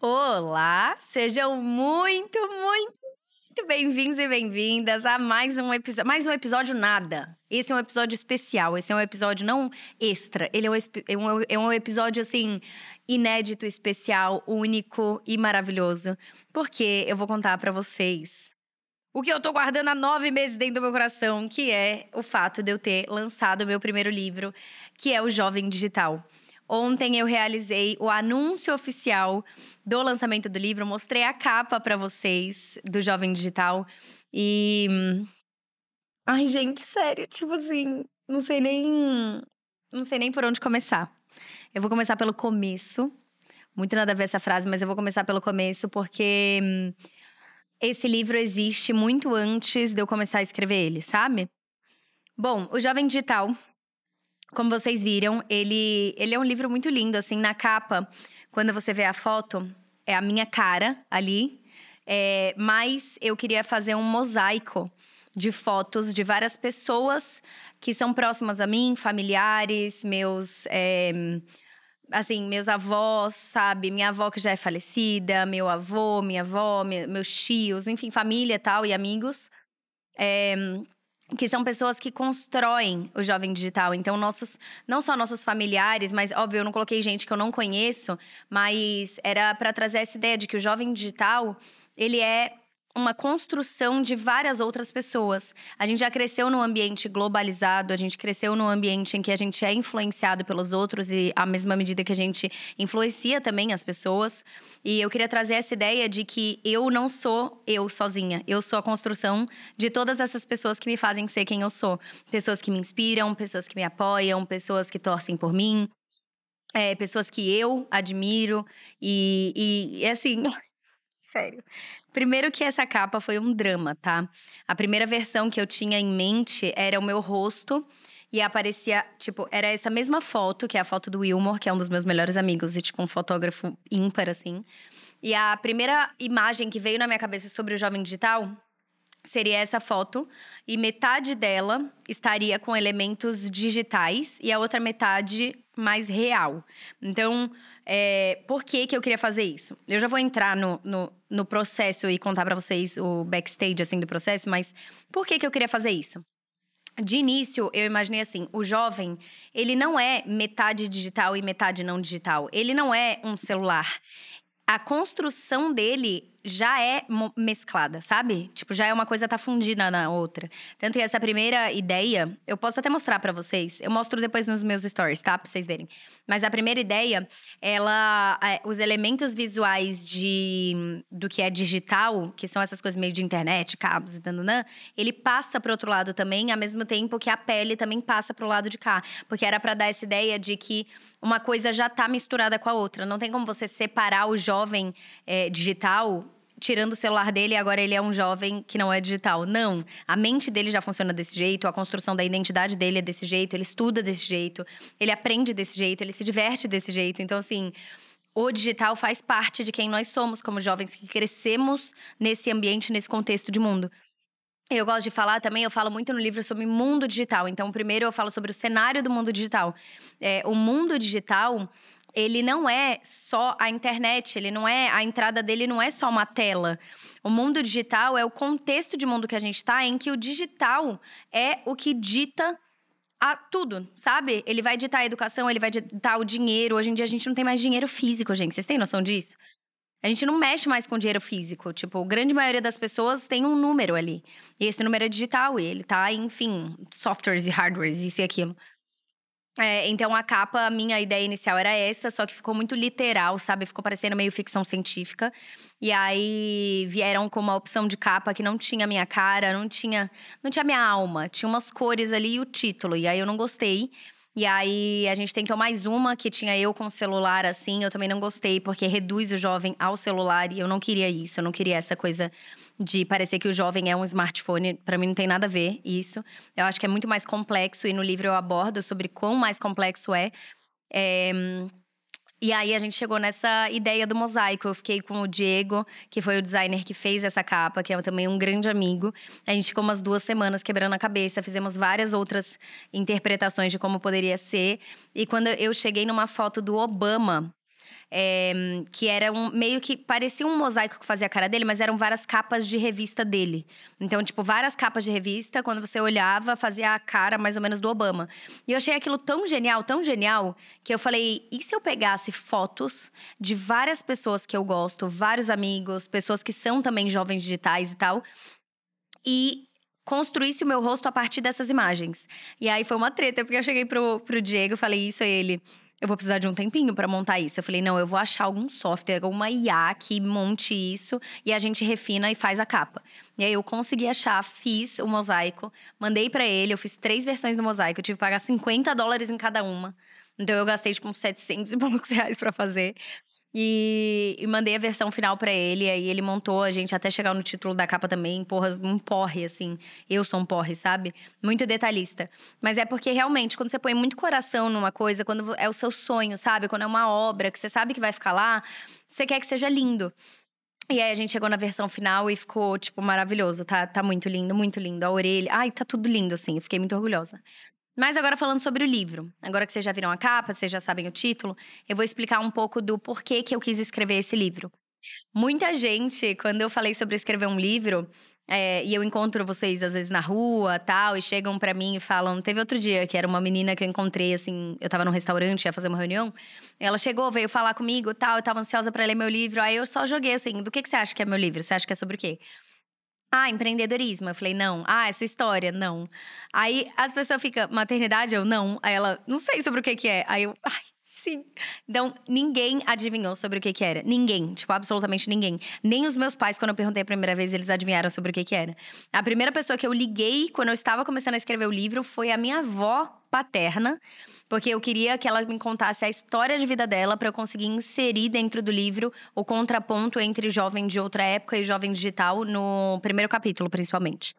Olá, sejam muito, muito, muito bem-vindos e bem-vindas a mais um episódio. Mais um episódio nada. Esse é um episódio especial. Esse é um episódio não extra. Ele é um, é um, é um episódio, assim, inédito, especial, único e maravilhoso. Porque eu vou contar para vocês o que eu tô guardando há nove meses dentro do meu coração, que é o fato de eu ter lançado o meu primeiro livro, que é o Jovem Digital. Ontem eu realizei o anúncio oficial do lançamento do livro, mostrei a capa para vocês do Jovem Digital e ai, gente, sério, tipo assim, não sei nem não sei nem por onde começar. Eu vou começar pelo começo. Muito nada a ver essa frase, mas eu vou começar pelo começo porque hum, esse livro existe muito antes de eu começar a escrever ele, sabe? Bom, o Jovem Digital como vocês viram, ele, ele é um livro muito lindo, assim, na capa, quando você vê a foto, é a minha cara ali, é, mas eu queria fazer um mosaico de fotos de várias pessoas que são próximas a mim, familiares, meus. É, assim, meus avós, sabe? Minha avó que já é falecida, meu avô, minha avó, meus tios, enfim, família tal, e amigos. É, que são pessoas que constroem o jovem digital. Então, nossos, não só nossos familiares, mas óbvio, eu não coloquei gente que eu não conheço, mas era para trazer essa ideia de que o jovem digital, ele é uma construção de várias outras pessoas. A gente já cresceu num ambiente globalizado, a gente cresceu num ambiente em que a gente é influenciado pelos outros e à mesma medida que a gente influencia também as pessoas. E eu queria trazer essa ideia de que eu não sou eu sozinha, eu sou a construção de todas essas pessoas que me fazem ser quem eu sou. Pessoas que me inspiram, pessoas que me apoiam, pessoas que torcem por mim. É, pessoas que eu admiro e, e, e assim, sério. Primeiro que essa capa foi um drama, tá? A primeira versão que eu tinha em mente era o meu rosto e aparecia, tipo, era essa mesma foto, que é a foto do Wilmore, que é um dos meus melhores amigos e tipo um fotógrafo ímpar assim. E a primeira imagem que veio na minha cabeça sobre o jovem digital seria essa foto e metade dela estaria com elementos digitais e a outra metade mais real. Então, é, por que, que eu queria fazer isso? Eu já vou entrar no, no, no processo e contar para vocês o backstage assim do processo, mas por que, que eu queria fazer isso? De início, eu imaginei assim: o jovem, ele não é metade digital e metade não digital. Ele não é um celular. A construção dele já é mesclada, sabe? Tipo, já é uma coisa tá fundida na outra. Tanto que essa primeira ideia, eu posso até mostrar para vocês. Eu mostro depois nos meus stories, tá? Pra vocês verem. Mas a primeira ideia, ela é, os elementos visuais de do que é digital, que são essas coisas meio de internet, cabos e dananã, ele passa pro outro lado também, ao mesmo tempo que a pele também passa pro lado de cá, porque era para dar essa ideia de que uma coisa já tá misturada com a outra. Não tem como você separar o jovem é, digital tirando o celular dele, agora ele é um jovem que não é digital. Não. A mente dele já funciona desse jeito, a construção da identidade dele é desse jeito, ele estuda desse jeito, ele aprende desse jeito, ele se diverte desse jeito. Então, assim. O digital faz parte de quem nós somos como jovens que crescemos nesse ambiente, nesse contexto de mundo. Eu gosto de falar também, eu falo muito no livro sobre mundo digital. Então, primeiro eu falo sobre o cenário do mundo digital. É, o mundo digital ele não é só a internet, ele não é a entrada dele não é só uma tela. O mundo digital é o contexto de mundo que a gente está em que o digital é o que dita a tudo, sabe? Ele vai ditar a educação, ele vai ditar o dinheiro. Hoje em dia a gente não tem mais dinheiro físico, gente. Vocês têm noção disso? A gente não mexe mais com dinheiro físico. Tipo, a grande maioria das pessoas tem um número ali. E esse número é digital, e ele tá, enfim, softwares e hardwares, isso e aquilo. É, então a capa, a minha ideia inicial era essa, só que ficou muito literal, sabe? Ficou parecendo meio ficção científica. E aí vieram com uma opção de capa que não tinha minha cara, não tinha, não tinha minha alma, tinha umas cores ali e o título. E aí eu não gostei. E aí a gente tentou mais uma que tinha eu com celular assim, eu também não gostei, porque reduz o jovem ao celular e eu não queria isso, eu não queria essa coisa de parecer que o jovem é um smartphone. Para mim não tem nada a ver isso. Eu acho que é muito mais complexo e no livro eu abordo sobre quão mais complexo é. é e aí a gente chegou nessa ideia do mosaico. Eu fiquei com o Diego, que foi o designer que fez essa capa, que é também um grande amigo. A gente ficou umas duas semanas quebrando a cabeça, fizemos várias outras interpretações de como poderia ser. E quando eu cheguei numa foto do Obama, é, que era um meio que parecia um mosaico que fazia a cara dele, mas eram várias capas de revista dele. Então, tipo, várias capas de revista, quando você olhava, fazia a cara mais ou menos do Obama. E eu achei aquilo tão genial, tão genial, que eu falei: e se eu pegasse fotos de várias pessoas que eu gosto, vários amigos, pessoas que são também jovens digitais e tal, e construísse o meu rosto a partir dessas imagens. E aí foi uma treta, porque eu cheguei pro, pro Diego e falei isso a ele eu vou precisar de um tempinho para montar isso. Eu falei, não, eu vou achar algum software, alguma IA que monte isso e a gente refina e faz a capa. E aí eu consegui achar, fiz o mosaico, mandei para ele, eu fiz três versões do mosaico, eu tive que pagar 50 dólares em cada uma. Então eu gastei tipo uns 700 e poucos reais para fazer. E, e, mandei a versão final para ele, aí ele montou a gente até chegar no título da capa também, porra, um porre, assim. Eu sou um porre, sabe? Muito detalhista. Mas é porque realmente, quando você põe muito coração numa coisa, quando é o seu sonho, sabe? Quando é uma obra que você sabe que vai ficar lá, você quer que seja lindo. E aí a gente chegou na versão final e ficou, tipo, maravilhoso. Tá, tá muito lindo, muito lindo. A orelha. Ai, tá tudo lindo, assim. Eu fiquei muito orgulhosa. Mas agora falando sobre o livro, agora que vocês já viram a capa, vocês já sabem o título, eu vou explicar um pouco do porquê que eu quis escrever esse livro. Muita gente, quando eu falei sobre escrever um livro, é, e eu encontro vocês às vezes na rua tal, e chegam para mim e falam. Teve outro dia que era uma menina que eu encontrei, assim, eu tava num restaurante, ia fazer uma reunião. Ela chegou, veio falar comigo tal, eu tava ansiosa para ler meu livro. Aí eu só joguei assim: do que, que você acha que é meu livro? Você acha que é sobre o quê? Ah, empreendedorismo. Eu falei, não. Ah, é sua história? Não. Aí a pessoa fica, maternidade? Eu, não. Aí ela, não sei sobre o que que é. Aí eu, ai, sim. Então, ninguém adivinhou sobre o que que era. Ninguém. Tipo, absolutamente ninguém. Nem os meus pais, quando eu perguntei a primeira vez, eles adivinharam sobre o que que era. A primeira pessoa que eu liguei quando eu estava começando a escrever o livro foi a minha avó paterna, porque eu queria que ela me contasse a história de vida dela para eu conseguir inserir dentro do livro o contraponto entre jovem de outra época e jovem digital no primeiro capítulo, principalmente.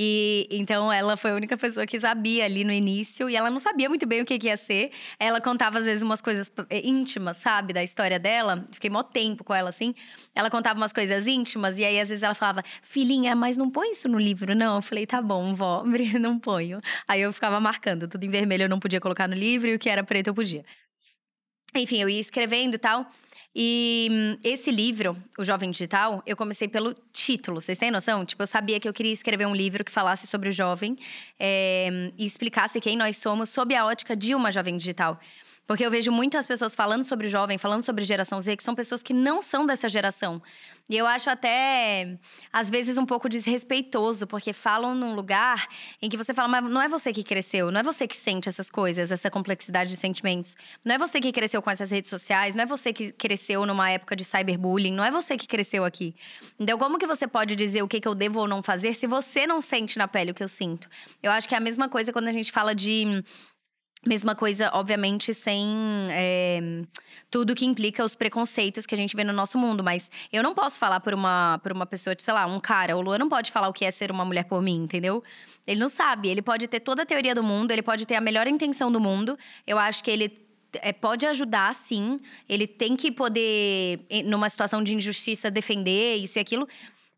E então ela foi a única pessoa que sabia ali no início e ela não sabia muito bem o que, que ia ser. Ela contava às vezes umas coisas eh, íntimas, sabe, da história dela. Fiquei mó tempo com ela assim. Ela contava umas coisas íntimas e aí às vezes ela falava: "Filhinha, mas não põe isso no livro não". Eu falei: "Tá bom, vó, não ponho". Aí eu ficava marcando, tudo em vermelho eu não podia colocar no livro e o que era preto eu podia. Enfim, eu ia escrevendo e tal. E hum, esse livro, O Jovem Digital, eu comecei pelo título. Vocês têm noção? Tipo, eu sabia que eu queria escrever um livro que falasse sobre o jovem é, e explicasse quem nós somos sob a ótica de uma jovem digital. Porque eu vejo muitas pessoas falando sobre jovem, falando sobre geração Z, que são pessoas que não são dessa geração. E eu acho até, às vezes, um pouco desrespeitoso, porque falam num lugar em que você fala, mas não é você que cresceu, não é você que sente essas coisas, essa complexidade de sentimentos. Não é você que cresceu com essas redes sociais, não é você que cresceu numa época de cyberbullying, não é você que cresceu aqui. Então, como que você pode dizer o que, que eu devo ou não fazer se você não sente na pele o que eu sinto? Eu acho que é a mesma coisa quando a gente fala de Mesma coisa, obviamente, sem é, tudo que implica os preconceitos que a gente vê no nosso mundo. Mas eu não posso falar por uma, por uma pessoa, sei lá, um cara. O Luan não pode falar o que é ser uma mulher por mim, entendeu? Ele não sabe. Ele pode ter toda a teoria do mundo, ele pode ter a melhor intenção do mundo. Eu acho que ele é, pode ajudar, sim. Ele tem que poder, numa situação de injustiça, defender isso e aquilo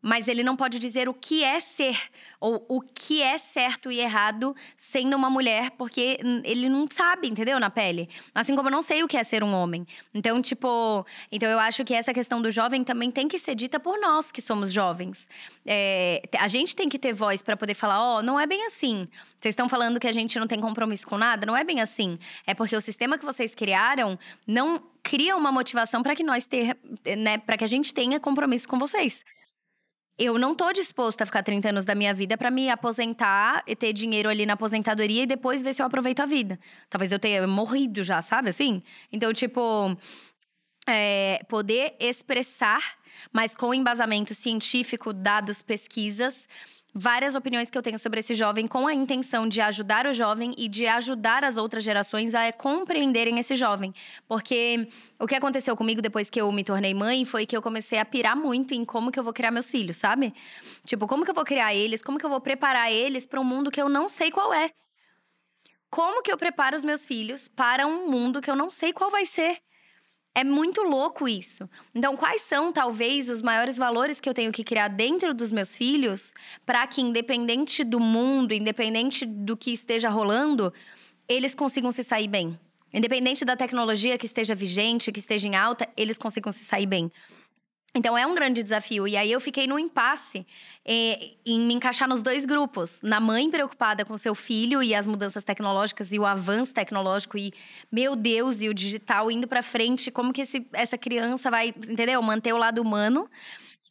mas ele não pode dizer o que é ser ou o que é certo e errado sendo uma mulher, porque ele não sabe, entendeu? Na pele. Assim como eu não sei o que é ser um homem. Então, tipo, então eu acho que essa questão do jovem também tem que ser dita por nós que somos jovens. É, a gente tem que ter voz para poder falar: ó, oh, não é bem assim. Vocês estão falando que a gente não tem compromisso com nada? Não é bem assim. É porque o sistema que vocês criaram não cria uma motivação para que nós ter, né, para que a gente tenha compromisso com vocês eu não tô disposto a ficar 30 anos da minha vida para me aposentar e ter dinheiro ali na aposentadoria e depois ver se eu aproveito a vida. Talvez eu tenha morrido já, sabe assim? Então, tipo, é, poder expressar, mas com embasamento científico, dados, pesquisas várias opiniões que eu tenho sobre esse jovem com a intenção de ajudar o jovem e de ajudar as outras gerações a compreenderem esse jovem. Porque o que aconteceu comigo depois que eu me tornei mãe foi que eu comecei a pirar muito em como que eu vou criar meus filhos, sabe? Tipo, como que eu vou criar eles? Como que eu vou preparar eles para um mundo que eu não sei qual é? Como que eu preparo os meus filhos para um mundo que eu não sei qual vai ser? É muito louco isso. Então, quais são, talvez, os maiores valores que eu tenho que criar dentro dos meus filhos para que, independente do mundo, independente do que esteja rolando, eles consigam se sair bem? Independente da tecnologia que esteja vigente, que esteja em alta, eles consigam se sair bem. Então é um grande desafio. E aí eu fiquei no impasse eh, em me encaixar nos dois grupos. Na mãe preocupada com seu filho e as mudanças tecnológicas e o avanço tecnológico e, meu Deus, e o digital indo para frente, como que esse, essa criança vai, entendeu? Manter o lado humano.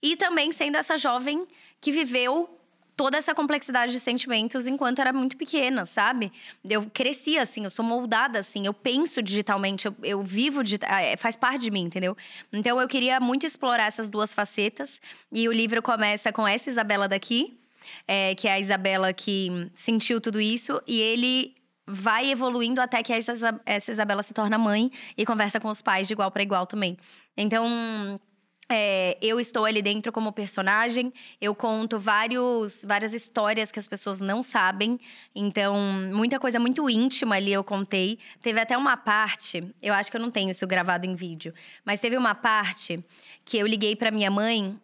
E também sendo essa jovem que viveu toda essa complexidade de sentimentos enquanto era muito pequena, sabe? Eu cresci assim, eu sou moldada assim, eu penso digitalmente, eu, eu vivo digital, é, faz parte de mim, entendeu? Então eu queria muito explorar essas duas facetas e o livro começa com essa Isabela daqui, é, que é a Isabela que sentiu tudo isso e ele vai evoluindo até que essa Isabela se torna mãe e conversa com os pais de igual para igual também. Então é, eu estou ali dentro como personagem, eu conto vários, várias histórias que as pessoas não sabem, então muita coisa muito íntima ali eu contei. Teve até uma parte, eu acho que eu não tenho isso gravado em vídeo, mas teve uma parte que eu liguei para minha mãe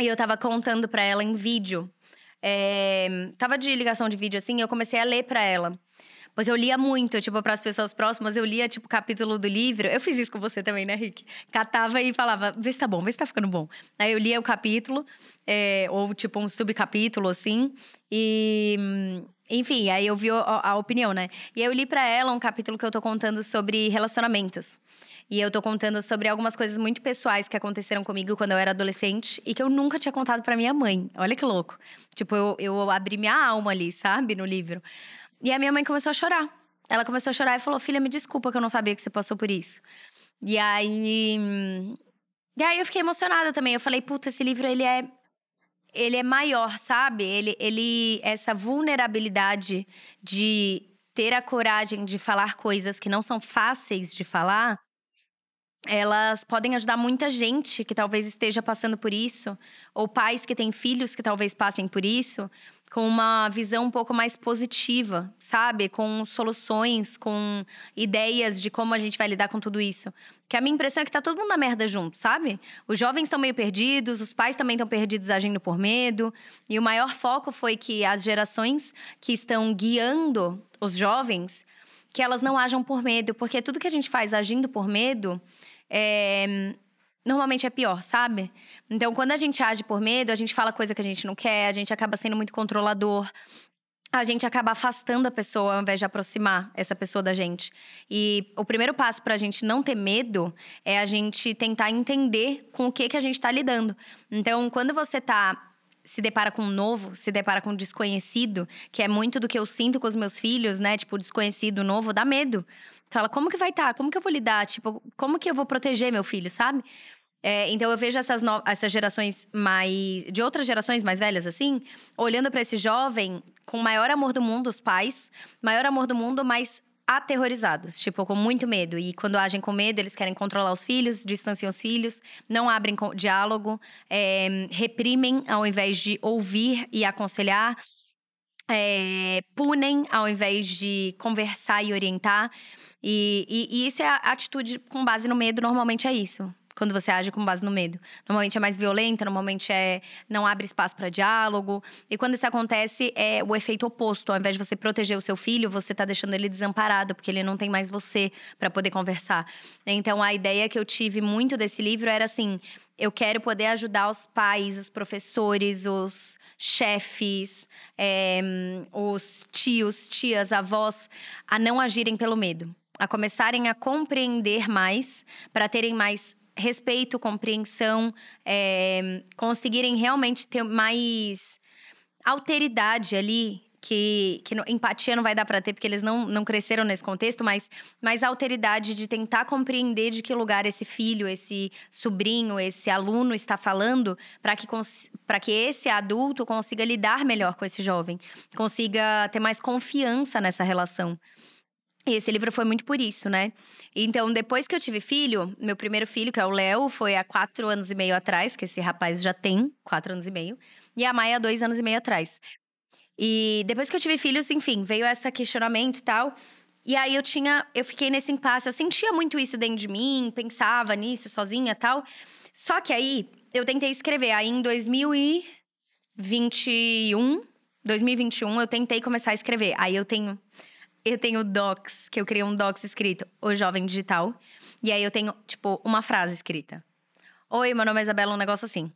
e eu tava contando para ela em vídeo. É, tava de ligação de vídeo assim, eu comecei a ler para ela. Porque eu lia muito, tipo, para as pessoas próximas, eu lia, tipo, capítulo do livro. Eu fiz isso com você também, né, Rick? Catava e falava, vê se tá bom, vê se tá ficando bom. Aí eu lia o capítulo, é, ou tipo um subcapítulo, assim. E. Enfim, aí eu vi a, a opinião, né? E eu li para ela um capítulo que eu tô contando sobre relacionamentos. E eu tô contando sobre algumas coisas muito pessoais que aconteceram comigo quando eu era adolescente e que eu nunca tinha contado para minha mãe. Olha que louco. Tipo, eu, eu abri minha alma ali, sabe, no livro. E a minha mãe começou a chorar. Ela começou a chorar e falou: Filha, me desculpa que eu não sabia que você passou por isso. E aí. E aí eu fiquei emocionada também. Eu falei: Puta, esse livro ele é. Ele é maior, sabe? Ele, ele. Essa vulnerabilidade de ter a coragem de falar coisas que não são fáceis de falar elas podem ajudar muita gente que talvez esteja passando por isso, ou pais que têm filhos que talvez passem por isso, com uma visão um pouco mais positiva, sabe? Com soluções, com ideias de como a gente vai lidar com tudo isso. Que a minha impressão é que tá todo mundo na merda junto, sabe? Os jovens estão meio perdidos, os pais também estão perdidos agindo por medo. E o maior foco foi que as gerações que estão guiando os jovens, que elas não ajam por medo, porque tudo que a gente faz agindo por medo é, normalmente é pior, sabe? Então, quando a gente age por medo, a gente fala coisa que a gente não quer, a gente acaba sendo muito controlador. A gente acaba afastando a pessoa ao invés de aproximar essa pessoa da gente. E o primeiro passo para a gente não ter medo é a gente tentar entender com o que, que a gente está lidando. Então, quando você tá se depara com um novo, se depara com um desconhecido, que é muito do que eu sinto com os meus filhos, né? Tipo, desconhecido novo, dá medo. Fala, como que vai estar? Tá? Como que eu vou lidar? Tipo, como que eu vou proteger meu filho, sabe? É, então eu vejo essas, no... essas gerações mais. de outras gerações mais velhas, assim, olhando para esse jovem com maior amor do mundo, os pais, maior amor do mundo, mas aterrorizados, tipo, com muito medo. E quando agem com medo, eles querem controlar os filhos, distanciam os filhos, não abrem diálogo, é, reprimem ao invés de ouvir e aconselhar. É, punem ao invés de conversar e orientar. E, e, e isso é atitude com base no medo, normalmente é isso quando você age com base no medo. Normalmente é mais violenta, normalmente é não abre espaço para diálogo. E quando isso acontece, é o efeito oposto. Ao invés de você proteger o seu filho, você está deixando ele desamparado, porque ele não tem mais você para poder conversar. Então a ideia que eu tive muito desse livro era assim: eu quero poder ajudar os pais, os professores, os chefes, é, os tios, tias, avós a não agirem pelo medo, a começarem a compreender mais, para terem mais respeito, compreensão, é, conseguirem realmente ter mais alteridade ali. Que, que empatia não vai dar para ter, porque eles não, não cresceram nesse contexto, mas mais alteridade de tentar compreender de que lugar esse filho, esse sobrinho, esse aluno está falando, para que, que esse adulto consiga lidar melhor com esse jovem, consiga ter mais confiança nessa relação. E esse livro foi muito por isso, né? Então, depois que eu tive filho, meu primeiro filho, que é o Léo, foi há quatro anos e meio atrás, que esse rapaz já tem quatro anos e meio, e a Maia, dois anos e meio atrás. E depois que eu tive filhos, enfim, veio esse questionamento e tal. E aí eu tinha, eu fiquei nesse impasse, eu sentia muito isso dentro de mim, pensava nisso sozinha tal. Só que aí eu tentei escrever. Aí em 2021, 2021, eu tentei começar a escrever. Aí eu tenho eu tenho docs, que eu criei um docs escrito O Jovem Digital. E aí eu tenho, tipo, uma frase escrita. Oi, meu nome é Isabela, um negócio assim.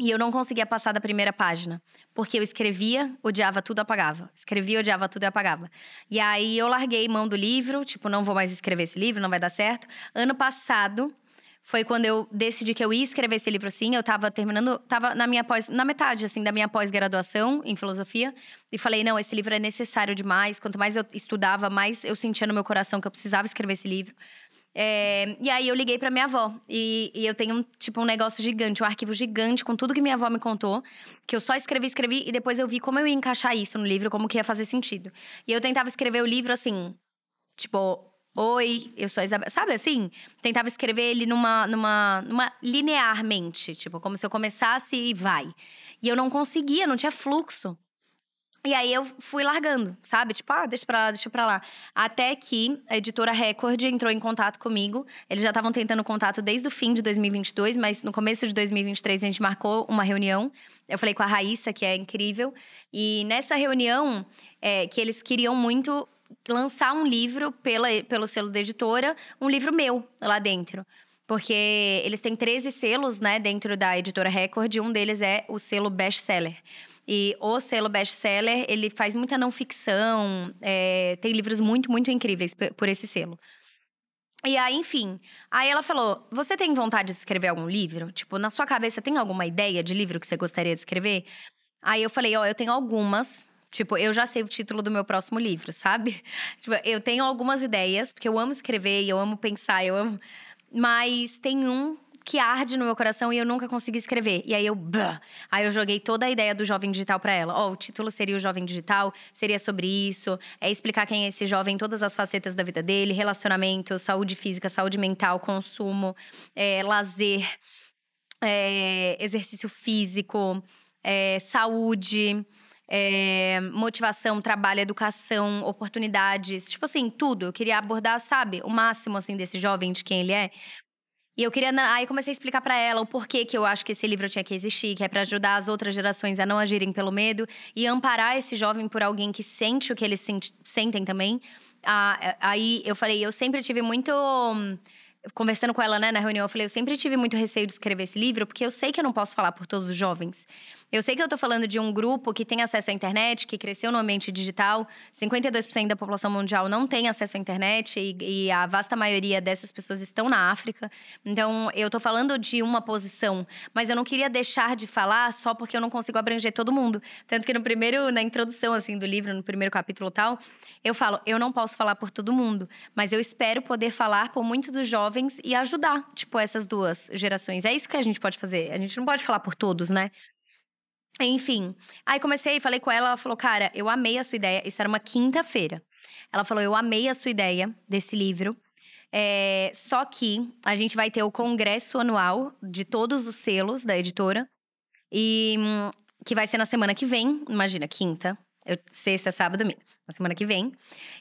E eu não conseguia passar da primeira página, porque eu escrevia, odiava tudo, apagava. Escrevia, odiava tudo e apagava. E aí eu larguei mão do livro, tipo, não vou mais escrever esse livro, não vai dar certo. Ano passado foi quando eu decidi que eu ia escrever esse livro assim. Eu tava terminando, tava na minha pós, na metade assim da minha pós-graduação em filosofia e falei: "Não, esse livro é necessário demais. Quanto mais eu estudava, mais eu sentia no meu coração que eu precisava escrever esse livro". É, e aí eu liguei pra minha avó. E, e, eu tenho, tipo, um negócio gigante, um arquivo gigante com tudo que minha avó me contou. Que eu só escrevi, escrevi, e depois eu vi como eu ia encaixar isso no livro, como que ia fazer sentido. E eu tentava escrever o livro assim, tipo, Oi, eu sou a Isabel. Sabe assim? Tentava escrever ele numa, numa, numa linearmente, tipo, como se eu começasse e vai. E eu não conseguia, não tinha fluxo. E aí eu fui largando, sabe? Tipo, ah, deixa pra lá, deixa pra lá. Até que a editora Record entrou em contato comigo. Eles já estavam tentando contato desde o fim de 2022, mas no começo de 2023 a gente marcou uma reunião. Eu falei com a Raíssa, que é incrível. E nessa reunião, é, que eles queriam muito lançar um livro pela, pelo selo da editora, um livro meu lá dentro. Porque eles têm 13 selos, né, dentro da editora Record, e um deles é o selo best-seller. E o selo best-seller, ele faz muita não ficção, é, tem livros muito, muito incríveis por esse selo. E aí, enfim. Aí ela falou: Você tem vontade de escrever algum livro? Tipo, na sua cabeça tem alguma ideia de livro que você gostaria de escrever? Aí eu falei: Ó, oh, eu tenho algumas. Tipo, eu já sei o título do meu próximo livro, sabe? Tipo, eu tenho algumas ideias, porque eu amo escrever, eu amo pensar, eu amo. Mas tem um que arde no meu coração e eu nunca consegui escrever. E aí eu, aí eu joguei toda a ideia do jovem digital para ela. Ó, oh, o título seria o jovem digital, seria sobre isso, é explicar quem é esse jovem, todas as facetas da vida dele, relacionamento, saúde física, saúde mental, consumo, é, lazer, é, exercício físico, é, saúde. É, motivação, trabalho, educação, oportunidades, tipo assim, tudo. Eu queria abordar, sabe, o máximo assim desse jovem, de quem ele é, e eu queria. Aí comecei a explicar para ela o porquê que eu acho que esse livro tinha que existir, que é para ajudar as outras gerações a não agirem pelo medo e amparar esse jovem por alguém que sente o que eles sent, sentem também. Ah, aí eu falei, eu sempre tive muito conversando com ela, né, na reunião, eu falei, eu sempre tive muito receio de escrever esse livro, porque eu sei que eu não posso falar por todos os jovens. Eu sei que eu tô falando de um grupo que tem acesso à internet, que cresceu no ambiente digital. 52% da população mundial não tem acesso à internet e, e, a vasta maioria dessas pessoas estão na África. Então, eu tô falando de uma posição, mas eu não queria deixar de falar só porque eu não consigo abranger todo mundo. Tanto que no primeiro, na introdução, assim, do livro, no primeiro capítulo tal, eu falo, eu não posso falar por todo mundo, mas eu espero poder falar por muitos dos jovens jovens e ajudar, tipo, essas duas gerações. É isso que a gente pode fazer. A gente não pode falar por todos, né? Enfim, aí comecei, falei com ela, ela falou: Cara, eu amei a sua ideia. Isso era uma quinta-feira. Ela falou: Eu amei a sua ideia desse livro. É, só que a gente vai ter o congresso anual de todos os selos da editora. E hum, que vai ser na semana que vem, imagina, quinta, eu, sexta, sábado, domingo. Na semana que vem.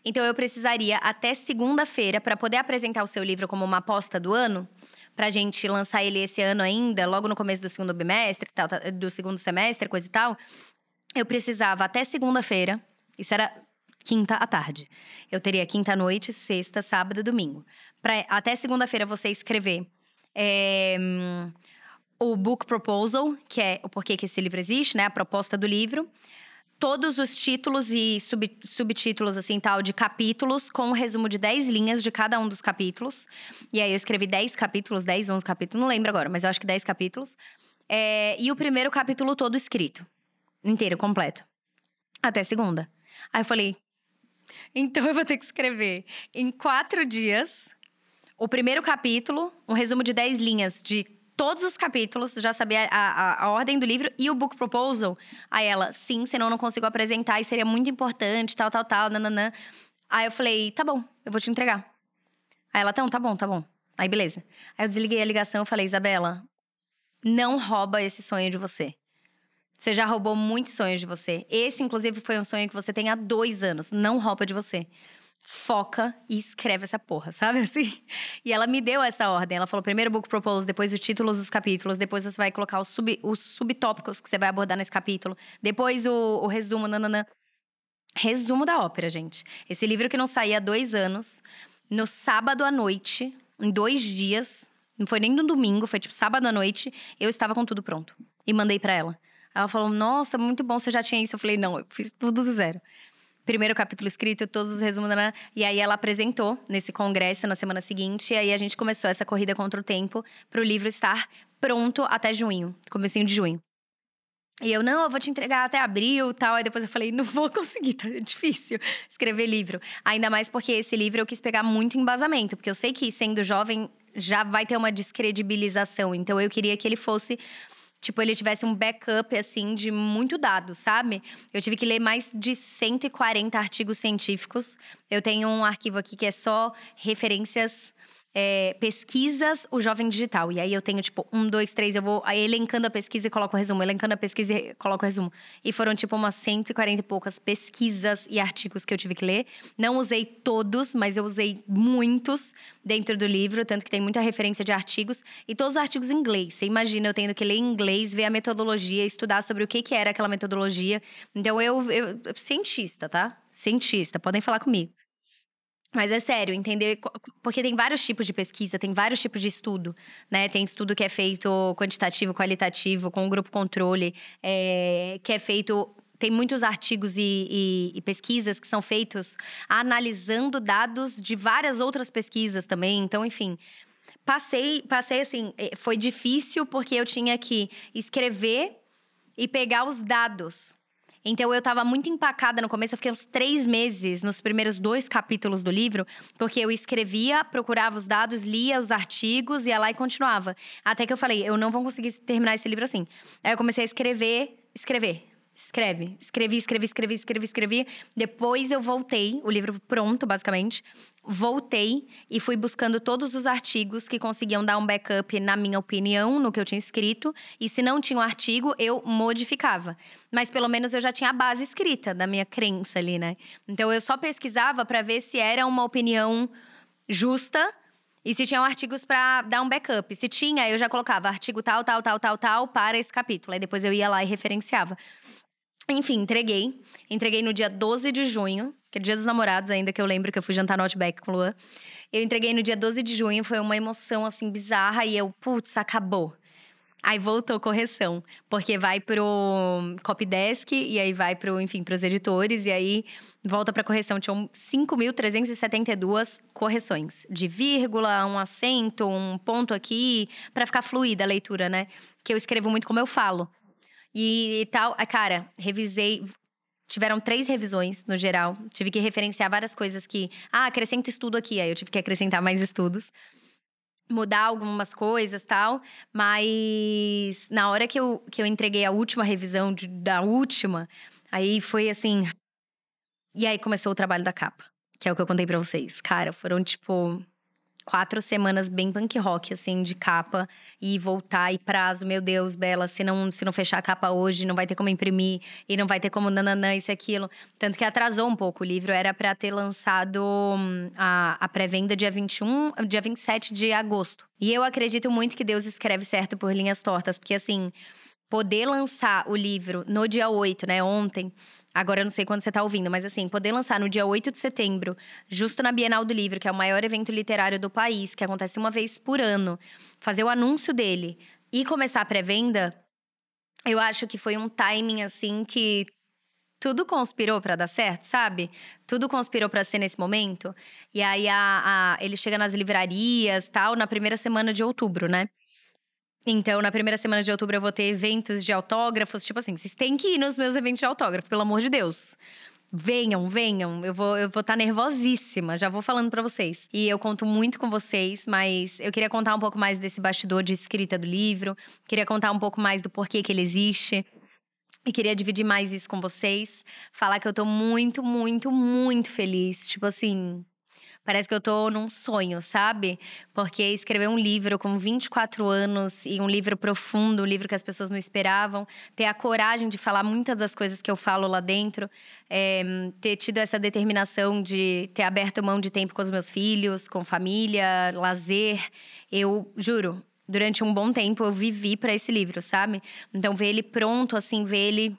Então, eu precisaria até segunda-feira para poder apresentar o seu livro como uma aposta do ano. Pra gente lançar ele esse ano ainda, logo no começo do segundo bimestre, tal, do segundo semestre, coisa e tal. Eu precisava até segunda-feira. Isso era quinta à tarde. Eu teria quinta à noite, sexta, sábado, domingo. Pra, até segunda-feira você escrever. É, o book proposal, que é o porquê que esse livro existe, né? A proposta do livro todos os títulos e sub, subtítulos, assim, tal, de capítulos, com um resumo de 10 linhas de cada um dos capítulos. E aí eu escrevi 10 capítulos, 10, 11 capítulos, não lembro agora, mas eu acho que 10 capítulos. É, e o primeiro capítulo todo escrito, inteiro, completo. Até segunda. Aí eu falei, então eu vou ter que escrever em quatro dias o primeiro capítulo, um resumo de 10 linhas de todos os capítulos, já sabia a, a, a, ordem do livro e o book proposal. Aí ela, sim, senão eu não consigo apresentar e seria muito importante, tal, tal, tal, nananã. Aí eu falei, tá bom, eu vou te entregar. Aí ela, então, tá bom, tá bom. Aí beleza. Aí eu desliguei a ligação e falei, Isabela, não rouba esse sonho de você. Você já roubou muitos sonhos de você. Esse, inclusive, foi um sonho que você tem há dois anos. Não rouba de você foca e escreve essa porra, sabe assim? E ela me deu essa ordem. Ela falou: primeiro book propose, depois os títulos dos capítulos, depois você vai colocar os, sub, os subtópicos que você vai abordar nesse capítulo, depois o, o resumo, nananã. Resumo da ópera, gente. Esse livro que não saía há dois anos, no sábado à noite, em dois dias, não foi nem no domingo, foi tipo sábado à noite, eu estava com tudo pronto. E mandei para ela. Ela falou: Nossa, muito bom, você já tinha isso? Eu falei: Não, eu fiz tudo do zero. Primeiro capítulo escrito, todos os resumos. E aí ela apresentou nesse congresso na semana seguinte. E aí a gente começou essa corrida contra o tempo para o livro estar pronto até junho, comecinho de junho. E eu, não, eu vou te entregar até abril e tal. Aí depois eu falei, não vou conseguir, tá difícil escrever livro. Ainda mais porque esse livro eu quis pegar muito embasamento, porque eu sei que sendo jovem já vai ter uma descredibilização. Então eu queria que ele fosse Tipo, ele tivesse um backup, assim, de muito dado, sabe? Eu tive que ler mais de 140 artigos científicos. Eu tenho um arquivo aqui que é só referências é, pesquisas o jovem digital. E aí eu tenho, tipo, um, dois, três, eu vou elencando a pesquisa e coloco o resumo, elencando a pesquisa e coloco o resumo. E foram, tipo, umas 140 e poucas pesquisas e artigos que eu tive que ler. Não usei todos, mas eu usei muitos dentro do livro, tanto que tem muita referência de artigos. E todos os artigos em inglês. Você imagina eu tendo que ler em inglês, ver a metodologia, estudar sobre o que, que era aquela metodologia. Então, eu, eu cientista, tá? Cientista, podem falar comigo. Mas é sério, entender. Porque tem vários tipos de pesquisa, tem vários tipos de estudo, né? Tem estudo que é feito quantitativo, qualitativo, com grupo controle, é, que é feito. Tem muitos artigos e, e, e, pesquisas que são feitos analisando dados de várias outras pesquisas também. Então, enfim. Passei, passei assim, é, foi difícil porque eu tinha que escrever e pegar os dados então eu estava muito empacada no começo, eu fiquei uns três meses nos primeiros dois capítulos do livro, porque eu escrevia, procurava os dados, lia os artigos, ia lá e continuava. Até que eu falei, eu não vou conseguir terminar esse livro assim. Aí eu comecei a escrever, escrever. Escreve. Escrevi, escrevi, escrevi, escrevi, escrevi. Depois eu voltei, o livro pronto, basicamente. Voltei e fui buscando todos os artigos que conseguiam dar um backup, na minha opinião, no que eu tinha escrito. E se não tinha um artigo, eu modificava. Mas pelo menos eu já tinha a base escrita da minha crença ali, né? Então eu só pesquisava para ver se era uma opinião justa e se tinham artigos para dar um backup. Se tinha, eu já colocava artigo tal, tal, tal, tal, tal para esse capítulo. Aí depois eu ia lá e referenciava. Enfim, entreguei. Entreguei no dia 12 de junho, que é dia dos namorados ainda, que eu lembro que eu fui jantar no Outback com o Luan. Eu entreguei no dia 12 de junho, foi uma emoção, assim, bizarra. E eu, putz, acabou. Aí voltou correção, porque vai pro copydesk e aí vai pro, enfim, pros editores e aí volta pra correção. Tinham 5.372 correções, de vírgula, um acento, um ponto aqui, para ficar fluida a leitura, né? Que eu escrevo muito como eu falo. E, e tal. Ah, cara, revisei. Tiveram três revisões no geral. Tive que referenciar várias coisas que. Ah, acrescenta estudo aqui. Aí eu tive que acrescentar mais estudos. Mudar algumas coisas tal. Mas na hora que eu, que eu entreguei a última revisão de, da última, aí foi assim. E aí começou o trabalho da capa, que é o que eu contei para vocês. Cara, foram tipo quatro semanas bem punk rock, assim, de capa. E voltar e prazo, meu Deus, Bela, se não, se não fechar a capa hoje, não vai ter como imprimir. E não vai ter como nananã, isso e aquilo. Tanto que atrasou um pouco. O livro era para ter lançado hum, a, a pré-venda dia 21, dia 27 de agosto. E eu acredito muito que Deus escreve certo por linhas tortas. Porque, assim, poder lançar o livro no dia 8, né, ontem Agora eu não sei quando você está ouvindo, mas assim, poder lançar no dia 8 de setembro, justo na Bienal do Livro, que é o maior evento literário do país, que acontece uma vez por ano, fazer o anúncio dele e começar a pré-venda, eu acho que foi um timing assim que tudo conspirou para dar certo, sabe? Tudo conspirou para ser nesse momento. E aí a, a, ele chega nas livrarias, tal, na primeira semana de outubro, né? Então, na primeira semana de outubro, eu vou ter eventos de autógrafos. Tipo assim, vocês têm que ir nos meus eventos de autógrafo, pelo amor de Deus. Venham, venham. Eu vou eu vou estar tá nervosíssima, já vou falando para vocês. E eu conto muito com vocês, mas eu queria contar um pouco mais desse bastidor de escrita do livro, queria contar um pouco mais do porquê que ele existe. E queria dividir mais isso com vocês, falar que eu tô muito, muito, muito feliz. Tipo assim, Parece que eu tô num sonho, sabe? Porque escrever um livro com 24 anos e um livro profundo, um livro que as pessoas não esperavam, ter a coragem de falar muitas das coisas que eu falo lá dentro, é, ter tido essa determinação de ter aberto mão de tempo com os meus filhos, com família, lazer. Eu juro, durante um bom tempo eu vivi para esse livro, sabe? Então ver ele pronto, assim, ver ele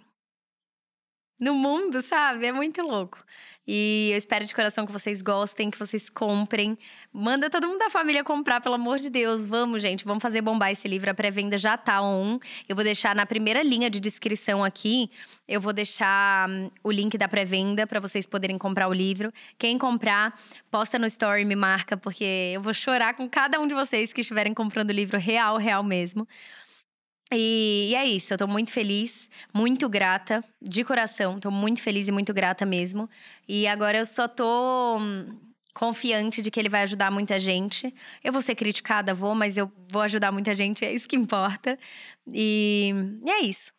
no mundo, sabe? É muito louco. E eu espero de coração que vocês gostem, que vocês comprem. Manda todo mundo da família comprar, pelo amor de Deus. Vamos, gente, vamos fazer bombar esse livro. A pré-venda já tá on. Eu vou deixar na primeira linha de descrição aqui, eu vou deixar hum, o link da pré-venda para vocês poderem comprar o livro. Quem comprar, posta no story, me marca, porque eu vou chorar com cada um de vocês que estiverem comprando o livro real, real mesmo. E, e, é isso, eu tô muito feliz, muito grata, de coração, tô muito feliz e muito grata mesmo. E agora eu só tô hum, confiante de que ele vai ajudar muita gente. Eu vou ser criticada, vou, mas eu vou ajudar muita gente, é isso que importa. E, e é isso.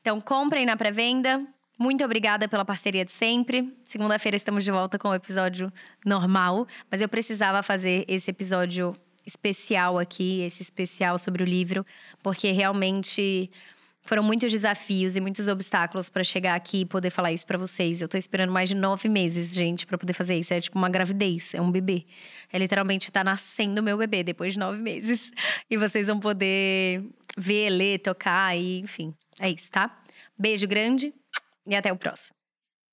Então, comprem na pré-venda. Muito obrigada pela parceria de sempre. Segunda-feira estamos de volta com o episódio normal, mas eu precisava fazer esse episódio especial aqui, esse especial sobre o livro, porque realmente foram muitos desafios e muitos obstáculos para chegar aqui e poder falar isso para vocês. Eu tô esperando mais de nove meses, gente, para poder fazer isso. É tipo uma gravidez, é um bebê. É literalmente tá nascendo meu bebê depois de nove meses. E vocês vão poder ver, ler, tocar e enfim. É isso, tá? Beijo grande e até o próximo.